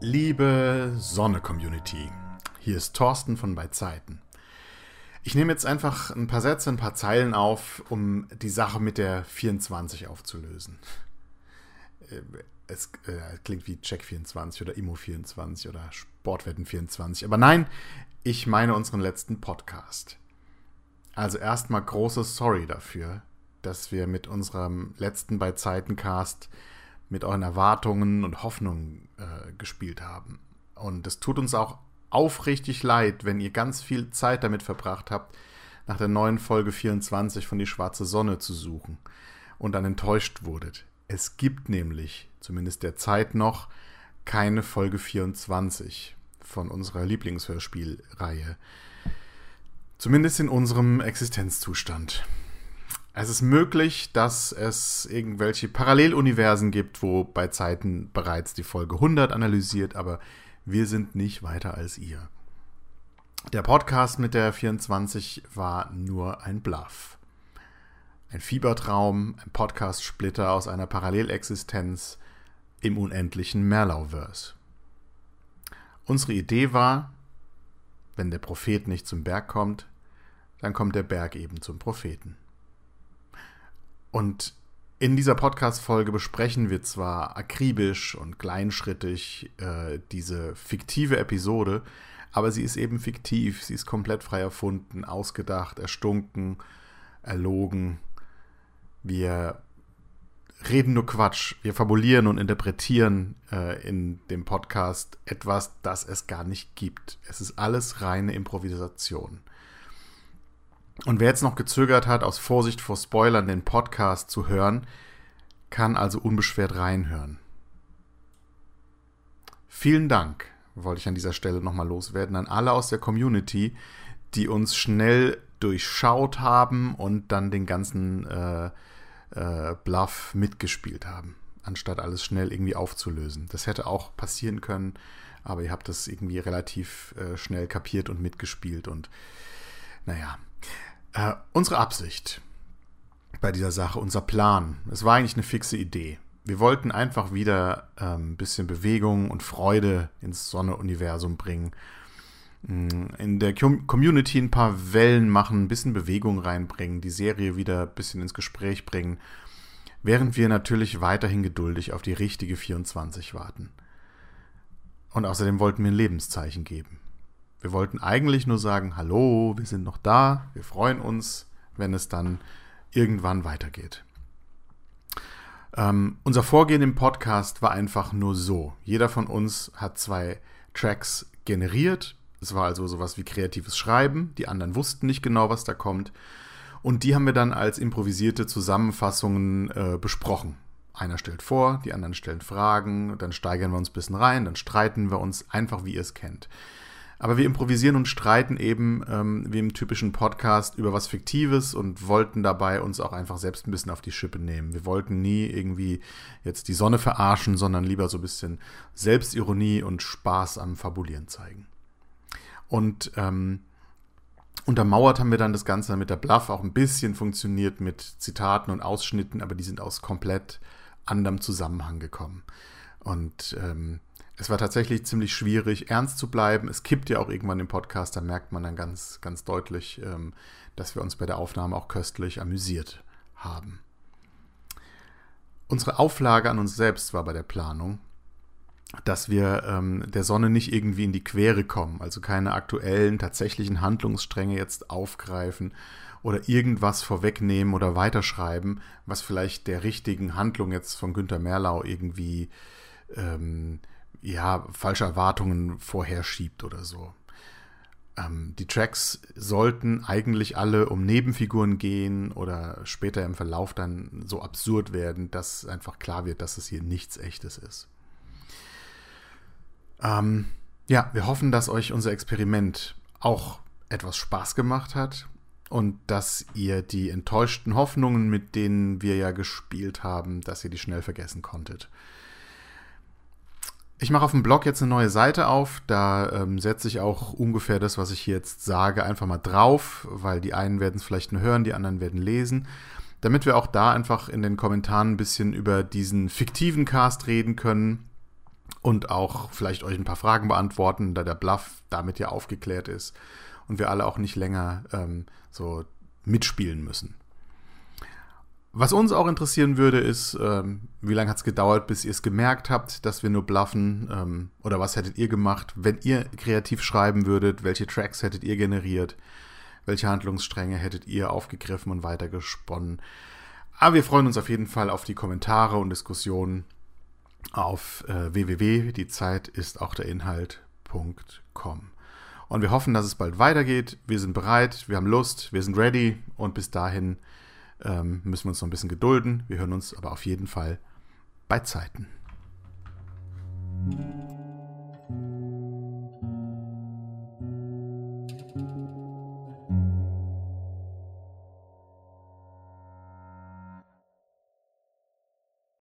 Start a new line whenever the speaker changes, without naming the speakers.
Liebe Sonne-Community, hier ist Thorsten von Bei Zeiten. Ich nehme jetzt einfach ein paar Sätze, ein paar Zeilen auf, um die Sache mit der 24 aufzulösen. Äh, es äh, klingt wie Check24 oder Immo24 oder Sportwetten24, aber nein, ich meine unseren letzten Podcast. Also erstmal großes Sorry dafür, dass wir mit unserem letzten Bei Zeiten Cast mit euren Erwartungen und Hoffnungen äh, gespielt haben. Und es tut uns auch aufrichtig leid, wenn ihr ganz viel Zeit damit verbracht habt, nach der neuen Folge 24 von Die Schwarze Sonne zu suchen und dann enttäuscht wurdet. Es gibt nämlich, zumindest derzeit noch, keine Folge 24 von unserer Lieblingshörspielreihe. Zumindest in unserem Existenzzustand. Es ist möglich, dass es irgendwelche Paralleluniversen gibt, wo bei Zeiten bereits die Folge 100 analysiert, aber wir sind nicht weiter als ihr. Der Podcast mit der 24 war nur ein Bluff. Ein Fiebertraum, ein Podcast-Splitter aus einer Parallelexistenz im unendlichen Merlauverse. Unsere Idee war, wenn der Prophet nicht zum Berg kommt, dann kommt der Berg eben zum Propheten. Und in dieser Podcast-Folge besprechen wir zwar akribisch und kleinschrittig äh, diese fiktive Episode, aber sie ist eben fiktiv, sie ist komplett frei erfunden, ausgedacht, erstunken, erlogen. Wir reden nur Quatsch, wir fabulieren und interpretieren äh, in dem Podcast etwas, das es gar nicht gibt. Es ist alles reine Improvisation. Und wer jetzt noch gezögert hat, aus Vorsicht vor Spoilern den Podcast zu hören, kann also unbeschwert reinhören. Vielen Dank, wollte ich an dieser Stelle nochmal loswerden, an alle aus der Community, die uns schnell durchschaut haben und dann den ganzen äh, äh, Bluff mitgespielt haben, anstatt alles schnell irgendwie aufzulösen. Das hätte auch passieren können, aber ihr habt das irgendwie relativ äh, schnell kapiert und mitgespielt und naja, äh, unsere Absicht bei dieser Sache, unser Plan, es war eigentlich eine fixe Idee. Wir wollten einfach wieder ein ähm, bisschen Bewegung und Freude ins Sonne-Universum bringen. Mm, in der Community ein paar Wellen machen, ein bisschen Bewegung reinbringen, die Serie wieder ein bisschen ins Gespräch bringen, während wir natürlich weiterhin geduldig auf die richtige 24 warten. Und außerdem wollten wir ein Lebenszeichen geben. Wir wollten eigentlich nur sagen, hallo, wir sind noch da, wir freuen uns, wenn es dann irgendwann weitergeht. Ähm, unser Vorgehen im Podcast war einfach nur so. Jeder von uns hat zwei Tracks generiert. Es war also sowas wie kreatives Schreiben. Die anderen wussten nicht genau, was da kommt. Und die haben wir dann als improvisierte Zusammenfassungen äh, besprochen. Einer stellt vor, die anderen stellen Fragen, dann steigern wir uns ein bisschen rein, dann streiten wir uns einfach, wie ihr es kennt. Aber wir improvisieren und streiten eben ähm, wie im typischen Podcast über was Fiktives und wollten dabei uns auch einfach selbst ein bisschen auf die Schippe nehmen. Wir wollten nie irgendwie jetzt die Sonne verarschen, sondern lieber so ein bisschen Selbstironie und Spaß am Fabulieren zeigen. Und ähm, untermauert haben wir dann das Ganze mit der Bluff auch ein bisschen funktioniert mit Zitaten und Ausschnitten, aber die sind aus komplett anderem Zusammenhang gekommen. Und ähm, es war tatsächlich ziemlich schwierig, ernst zu bleiben. Es kippt ja auch irgendwann im Podcast, da merkt man dann ganz, ganz deutlich, ähm, dass wir uns bei der Aufnahme auch köstlich amüsiert haben. Unsere Auflage an uns selbst war bei der Planung, dass wir ähm, der Sonne nicht irgendwie in die Quere kommen, also keine aktuellen, tatsächlichen Handlungsstränge jetzt aufgreifen oder irgendwas vorwegnehmen oder weiterschreiben, was vielleicht der richtigen Handlung jetzt von Günter Merlau irgendwie ähm, ja, falsche Erwartungen vorherschiebt oder so. Ähm, die Tracks sollten eigentlich alle um Nebenfiguren gehen oder später im Verlauf dann so absurd werden, dass einfach klar wird, dass es hier nichts Echtes ist. Ähm, ja, wir hoffen, dass euch unser Experiment auch etwas Spaß gemacht hat und dass ihr die enttäuschten Hoffnungen, mit denen wir ja gespielt haben, dass ihr die schnell vergessen konntet. Ich mache auf dem Blog jetzt eine neue Seite auf. Da ähm, setze ich auch ungefähr das, was ich hier jetzt sage, einfach mal drauf, weil die einen werden es vielleicht nur hören, die anderen werden lesen. Damit wir auch da einfach in den Kommentaren ein bisschen über diesen fiktiven Cast reden können und auch vielleicht euch ein paar Fragen beantworten, da der Bluff damit ja aufgeklärt ist und wir alle auch nicht länger ähm, so mitspielen müssen. Was uns auch interessieren würde, ist, ähm, wie lange hat es gedauert, bis ihr es gemerkt habt, dass wir nur bluffen? Ähm, oder was hättet ihr gemacht, wenn ihr kreativ schreiben würdet? Welche Tracks hättet ihr generiert? Welche Handlungsstränge hättet ihr aufgegriffen und weitergesponnen? Aber wir freuen uns auf jeden Fall auf die Kommentare und Diskussionen auf äh, www. Die Zeit ist auch der Inhalt.com. Und wir hoffen, dass es bald weitergeht. Wir sind bereit, wir haben Lust, wir sind ready und bis dahin ähm, müssen wir uns noch ein bisschen gedulden. Wir hören uns aber auf jeden Fall bei Zeiten.